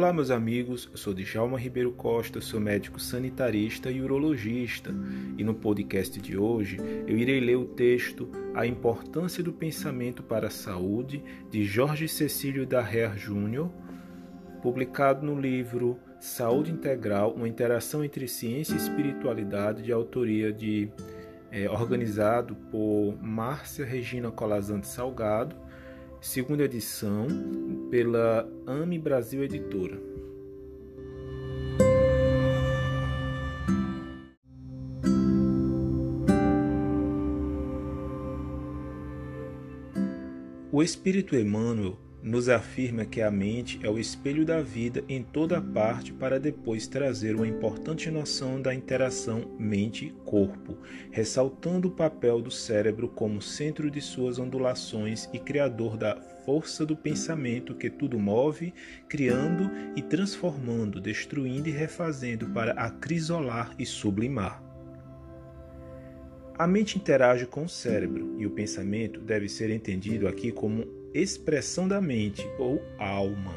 Olá, meus amigos. Eu sou Djalma Ribeiro Costa, sou médico sanitarista e urologista. E no podcast de hoje eu irei ler o texto A Importância do Pensamento para a Saúde, de Jorge Cecílio Darrer Júnior, publicado no livro Saúde Integral Uma Interação entre Ciência e Espiritualidade, de autoria de. É, organizado por Márcia Regina Colazante Salgado segunda edição pela AME Brasil Editora. O Espírito Emmanuel nos afirma que a mente é o espelho da vida em toda parte para depois trazer uma importante noção da interação mente-corpo, ressaltando o papel do cérebro como centro de suas ondulações e criador da força do pensamento que tudo move, criando e transformando, destruindo e refazendo para acrisolar e sublimar. A mente interage com o cérebro e o pensamento deve ser entendido aqui como expressão da mente ou alma.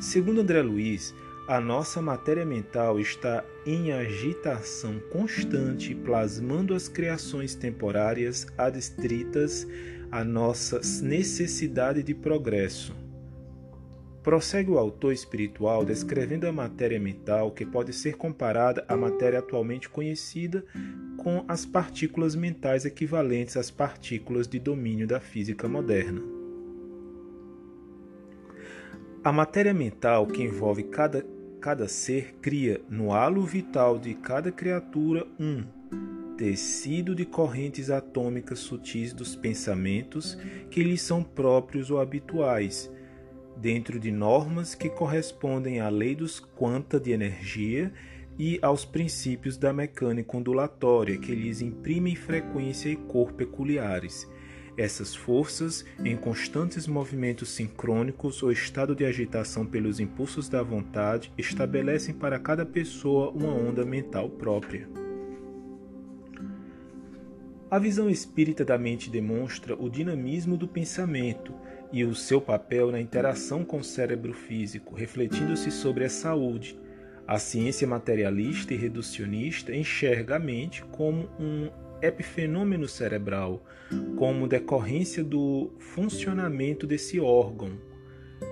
Segundo André Luiz, a nossa matéria mental está em agitação constante, plasmando as criações temporárias adstritas à nossa necessidade de progresso. Prossegue o autor espiritual descrevendo a matéria mental que pode ser comparada à matéria atualmente conhecida com as partículas mentais equivalentes às partículas de domínio da física moderna. A matéria mental que envolve cada, cada ser cria no halo vital de cada criatura um tecido de correntes atômicas sutis dos pensamentos que lhes são próprios ou habituais, dentro de normas que correspondem à lei dos quanta de energia e aos princípios da mecânica ondulatória que lhes imprimem frequência e cor peculiares essas forças, em constantes movimentos sincrônicos ou estado de agitação pelos impulsos da vontade, estabelecem para cada pessoa uma onda mental própria. A visão espírita da mente demonstra o dinamismo do pensamento e o seu papel na interação com o cérebro físico, refletindo-se sobre a saúde. A ciência materialista e reducionista enxerga a mente como um epifenômeno cerebral, como decorrência do funcionamento desse órgão.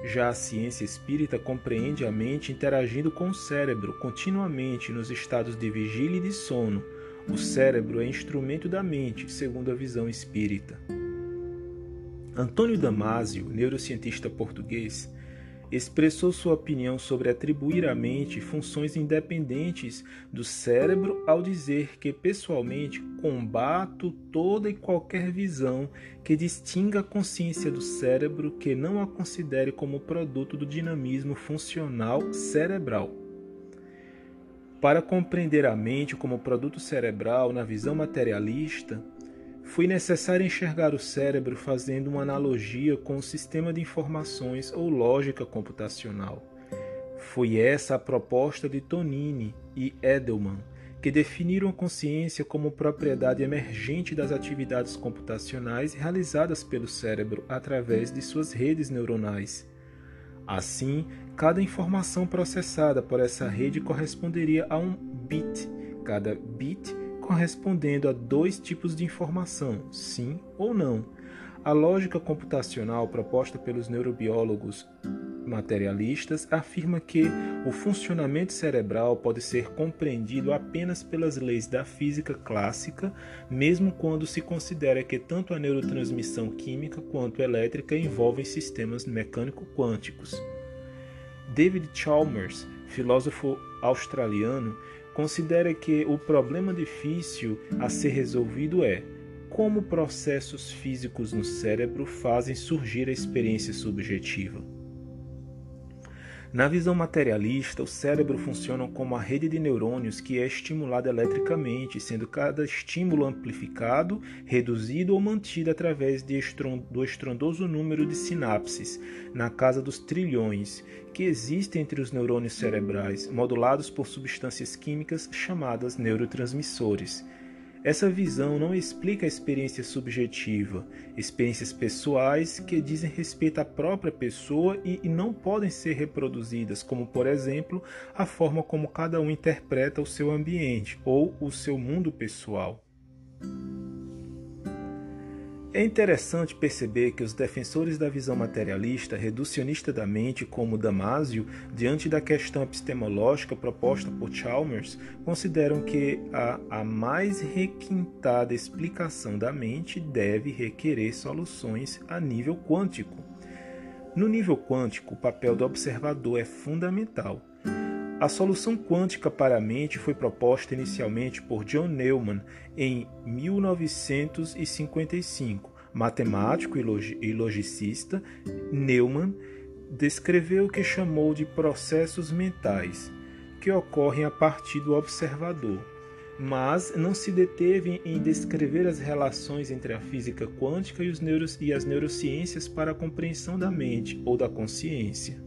Já a ciência espírita compreende a mente interagindo com o cérebro continuamente nos estados de vigília e de sono. O cérebro é instrumento da mente, segundo a visão espírita. Antônio Damásio, neurocientista português, expressou sua opinião sobre atribuir à mente funções independentes do cérebro ao dizer que, pessoalmente, combato toda e qualquer visão que distinga a consciência do cérebro que não a considere como produto do dinamismo funcional cerebral. Para compreender a mente como produto cerebral na visão materialista, foi necessário enxergar o cérebro fazendo uma analogia com o sistema de informações ou lógica computacional. Foi essa a proposta de Tonini e Edelman, que definiram a consciência como propriedade emergente das atividades computacionais realizadas pelo cérebro através de suas redes neuronais. Assim, cada informação processada por essa rede corresponderia a um bit. Cada bit correspondendo a dois tipos de informação, sim ou não. A lógica computacional proposta pelos neurobiólogos materialistas afirma que o funcionamento cerebral pode ser compreendido apenas pelas leis da física clássica, mesmo quando se considera que tanto a neurotransmissão química quanto elétrica envolvem sistemas mecânico-quânticos. David Chalmers, filósofo australiano, considera que o problema difícil a ser resolvido é como processos físicos no cérebro fazem surgir a experiência subjetiva. Na visão materialista, o cérebro funciona como a rede de neurônios que é estimulada eletricamente, sendo cada estímulo amplificado, reduzido ou mantido através do estrondoso número de sinapses, na casa dos trilhões, que existem entre os neurônios cerebrais, modulados por substâncias químicas chamadas neurotransmissores. Essa visão não explica a experiência subjetiva, experiências pessoais que dizem respeito à própria pessoa e, e, não podem ser reproduzidas, como, por exemplo, a forma como cada um interpreta o seu ambiente ou o seu mundo pessoal. É interessante perceber que os defensores da visão materialista, reducionista da mente, como Damasio, diante da questão epistemológica proposta por Chalmers, consideram que a, a mais requintada explicação da mente deve requerer soluções a nível quântico. No nível quântico, o papel do observador é fundamental. A solução quântica para a mente foi proposta inicialmente por John Neumann em 1955. Matemático e logicista, Neumann descreveu o que chamou de processos mentais, que ocorrem a partir do observador, mas não se deteve em descrever as relações entre a física quântica e, e as neurociências para a compreensão da mente ou da consciência.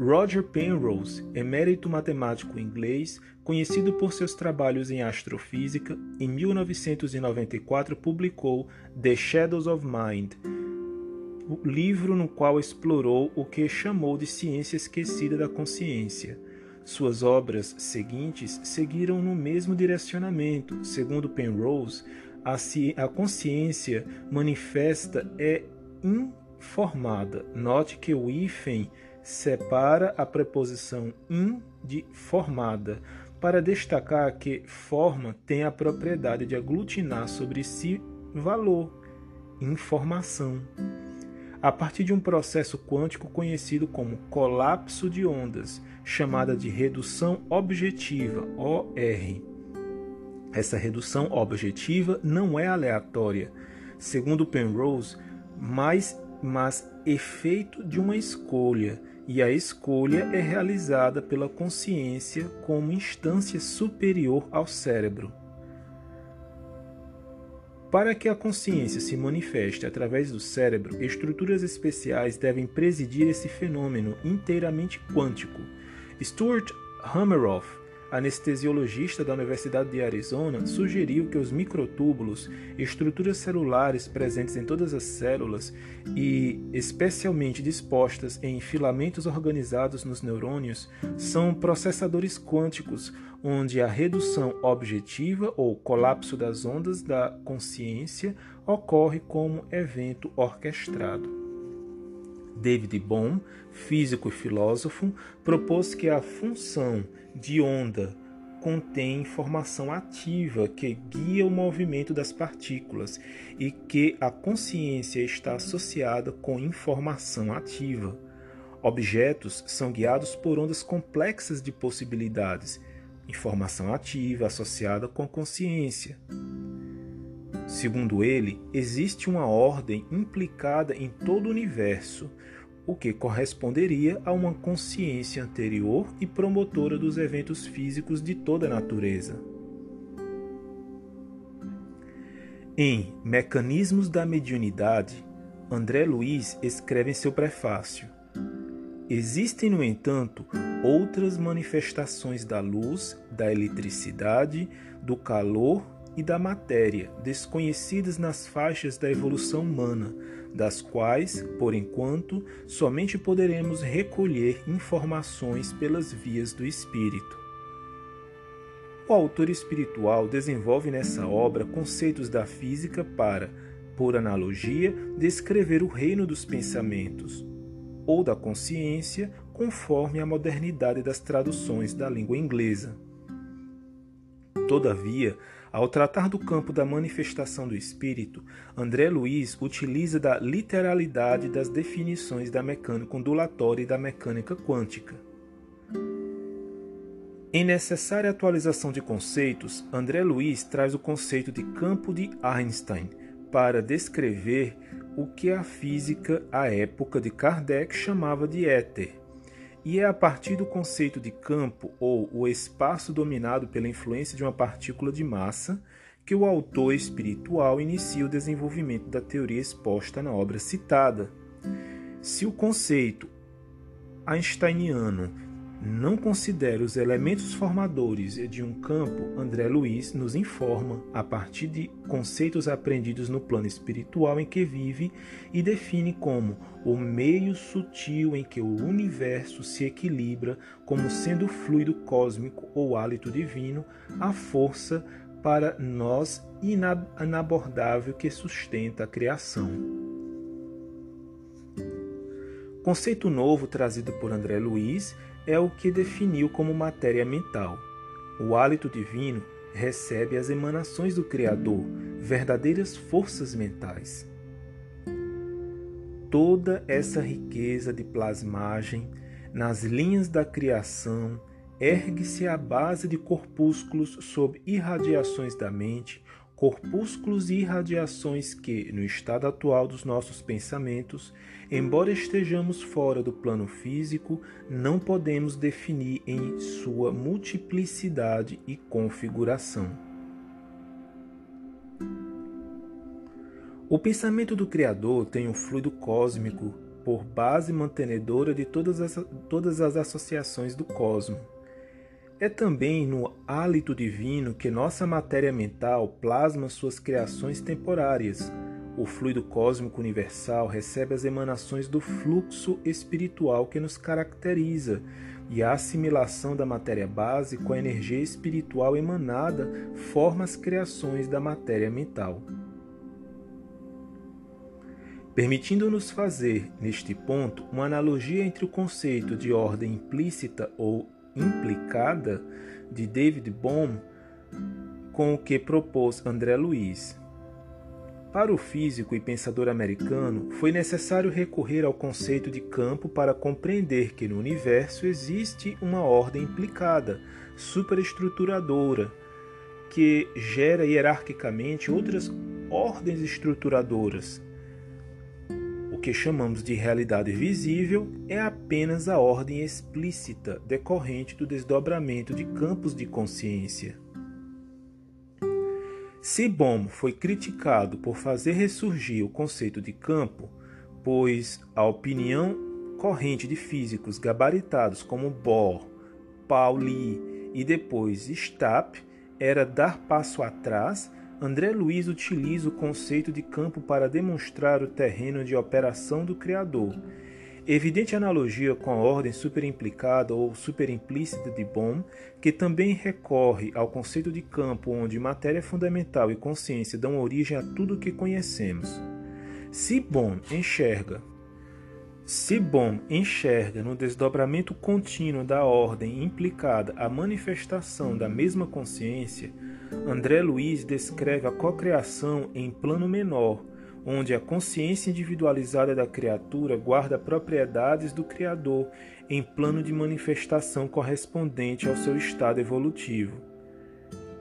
Roger Penrose, emérito matemático inglês, conhecido por seus trabalhos em astrofísica, em 1994 publicou The Shadows of Mind, livro no qual explorou o que chamou de ciência esquecida da consciência. Suas obras seguintes seguiram no mesmo direcionamento. Segundo Penrose, a, consciência manifesta é informada. Note que o hífen separa a preposição in de formada, para destacar que forma tem a propriedade de aglutinar sobre si valor, informação. A partir de um processo quântico conhecido como colapso de ondas, chamada de redução objetiva, OR. Essa redução objetiva não é aleatória, segundo Penrose, mas, mas efeito de uma escolha e a escolha é realizada pela consciência como instância superior ao cérebro. Para que a consciência se manifeste através do cérebro, estruturas especiais devem presidir esse fenômeno inteiramente quântico. Stuart Hammeroff anestesiologista da Universidade de Arizona, sugeriu que os microtúbulos, estruturas celulares presentes em todas as células e especialmente dispostas em filamentos organizados nos neurônios, são processadores quânticos, onde a redução objetiva ou colapso das ondas da consciência ocorre como evento orquestrado. David Bohm, físico e filósofo, propôs que a função de onda contém informação ativa que guia o movimento das partículas e que a consciência está associada com informação ativa. Objetos são guiados por ondas complexas de possibilidades, informação ativa associada com consciência. Segundo ele, existe uma ordem implicada em todo o universo, o que corresponderia a uma consciência anterior e promotora dos eventos físicos de toda a natureza. Em Mecanismos da Mediunidade, André Luiz escreve em seu prefácio: Existem, no entanto, outras manifestações da luz, da eletricidade, do calor e da matéria, desconhecidas nas faixas da evolução humana, das quais, por enquanto, somente poderemos recolher informações pelas vias do espírito. O autor espiritual desenvolve nessa obra conceitos da física para, por analogia, descrever o reino dos pensamentos, ou da consciência, conforme a modernidade das traduções da língua inglesa. Todavia, ao tratar do campo da manifestação do espírito, André Luiz utiliza da literalidade das definições da mecânica ondulatória e da mecânica quântica. Em necessária atualização de conceitos, André Luiz traz o conceito de campo de Einstein para descrever o que a física à época de Kardec chamava de éter e é a partir do conceito de campo ou o espaço dominado pela influência de uma partícula de massa que o autor espiritual inicia o desenvolvimento da teoria exposta na obra citada. Se o conceito einsteiniano não considera os elementos formadores de um campo, André Luiz nos informa a partir de conceitos aprendidos no plano espiritual em que vive e define como o meio sutil em que o universo se equilibra como sendo fluido cósmico ou hálito divino, a força para nós inabordável que sustenta a criação. Conceito novo trazido por André Luiz é o que definiu como matéria mental. O hálito divino recebe as emanações do Criador, verdadeiras forças mentais. Toda essa riqueza de plasmagem nas linhas da criação ergue-se à base de corpúsculos sob irradiações da mente, corpúsculos e irradiações que, no estado atual dos nossos pensamentos, embora estejamos fora do plano físico, não podemos definir em sua multiplicidade e configuração. O pensamento do Criador tem um fluido cósmico por base mantenedora de todas as, todas as associações do cosmo. É também no hálito divino que nossa matéria mental plasma suas criações temporárias. O fluido cósmico universal recebe as emanações do fluxo espiritual que nos caracteriza, e a assimilação da matéria base com a energia espiritual emanada forma as criações da matéria mental. Permitindo-nos fazer, neste ponto, uma analogia entre o conceito de ordem implícita ou implicada de David Bohm com o que propôs André Luiz. Para o físico e pensador americano, foi necessário recorrer ao conceito de campo para compreender que no universo existe uma ordem implicada, superestruturadora, que gera hierarquicamente outras ordens estruturadoras, que chamamos de realidade visível é apenas a ordem explícita decorrente do desdobramento de campos de consciência. Se Bohm foi criticado por fazer ressurgir o conceito de campo, pois a opinião corrente de físicos gabaritados como Bohr, Pauli e depois Stapp era dar passo atrás André Luiz utiliza o conceito de campo para demonstrar o terreno de operação do Criador. Evidente analogia com a ordem superimplicada ou superimplícita de Bohm, que também recorre ao conceito de campo onde matéria fundamental e consciência dão origem a tudo o que conhecemos. Se Bohm enxerga se Bohm enxerga no desdobramento contínuo da ordem implicada a manifestação da mesma consciência, André Luiz descreve a cocriação em plano menor, onde a consciência individualizada da criatura guarda propriedades do Criador em plano de manifestação correspondente ao seu estado evolutivo.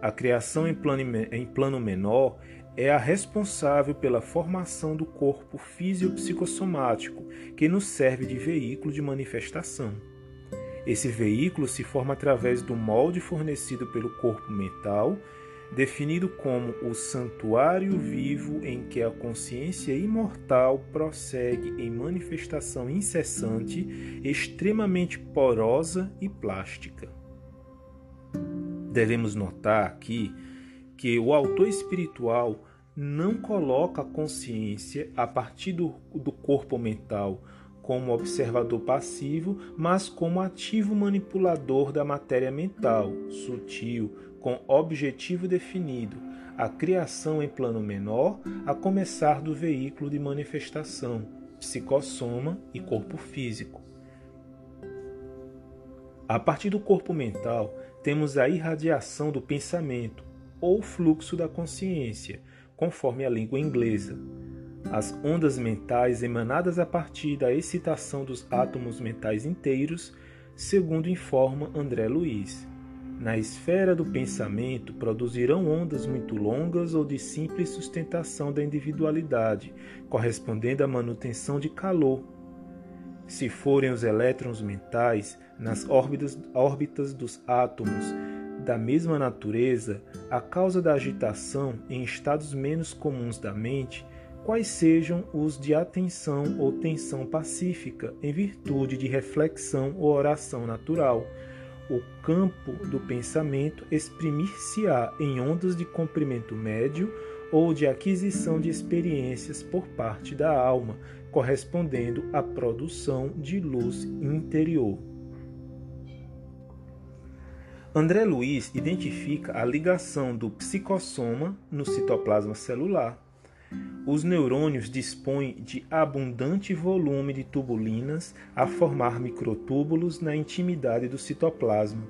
A criação em plano, em plano menor é a responsável pela formação do corpo fisiopsicossomático, que nos serve de veículo de manifestação. Esse veículo se forma através do molde fornecido pelo corpo mental, definido como o santuário vivo em que a consciência imortal prossegue em manifestação incessante, extremamente porosa e plástica. Devemos notar aqui que o autor espiritual não coloca a consciência a partir do, do corpo mental como observador passivo, mas como ativo manipulador da matéria mental, sutil, com objetivo definido, a criação em plano menor, a começar do veículo de manifestação, psicossoma e corpo físico. A partir do corpo mental, temos a irradiação do pensamento, ou fluxo da consciência, conforme a língua inglesa. As ondas mentais emanadas a partir da excitação dos átomos mentais inteiros, segundo informa André Luiz. Na esfera do pensamento produzirão ondas muito longas ou de simples sustentação da individualidade, correspondendo à manutenção de calor. Se forem os elétrons mentais nas órbitas, órbitas dos átomos, da mesma natureza, a causa da agitação em estados menos comuns da mente quais sejam os de atenção ou tensão pacífica, em virtude de reflexão ou oração natural. O campo do pensamento exprimir-se-á em ondas de comprimento médio ou de aquisição de experiências por parte da alma, correspondendo à produção de luz interior. André Luiz identifica a ligação do psicossoma no citoplasma celular. Os neurônios dispõem de abundante volume de tubulinas a formar microtúbulos na intimidade do citoplasma.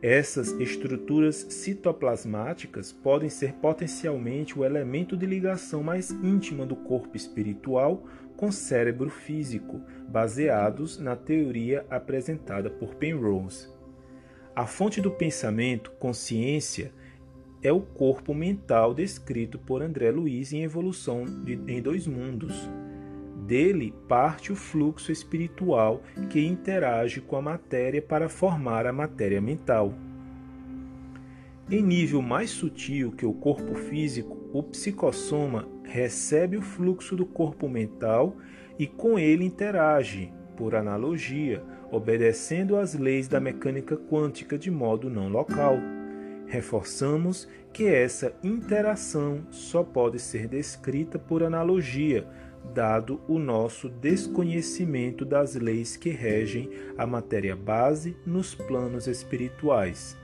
Essas estruturas citoplasmáticas podem ser potencialmente o elemento de ligação mais íntima do corpo espiritual com cérebro físico, baseados na teoria apresentada por Penrose. A fonte do pensamento, consciência, é o corpo mental descrito por André Luiz em Evolução de, em Dois Mundos. Dele parte o fluxo espiritual que interage com a matéria para formar a matéria mental. Em nível mais sutil que o corpo físico, o psicossoma recebe o fluxo do corpo mental e com ele interage, por analogia, obedecendo às leis da mecânica quântica de modo não local. Reforçamos que essa interação só pode ser descrita por analogia, dado o nosso desconhecimento das leis que regem a matéria base nos planos espirituais.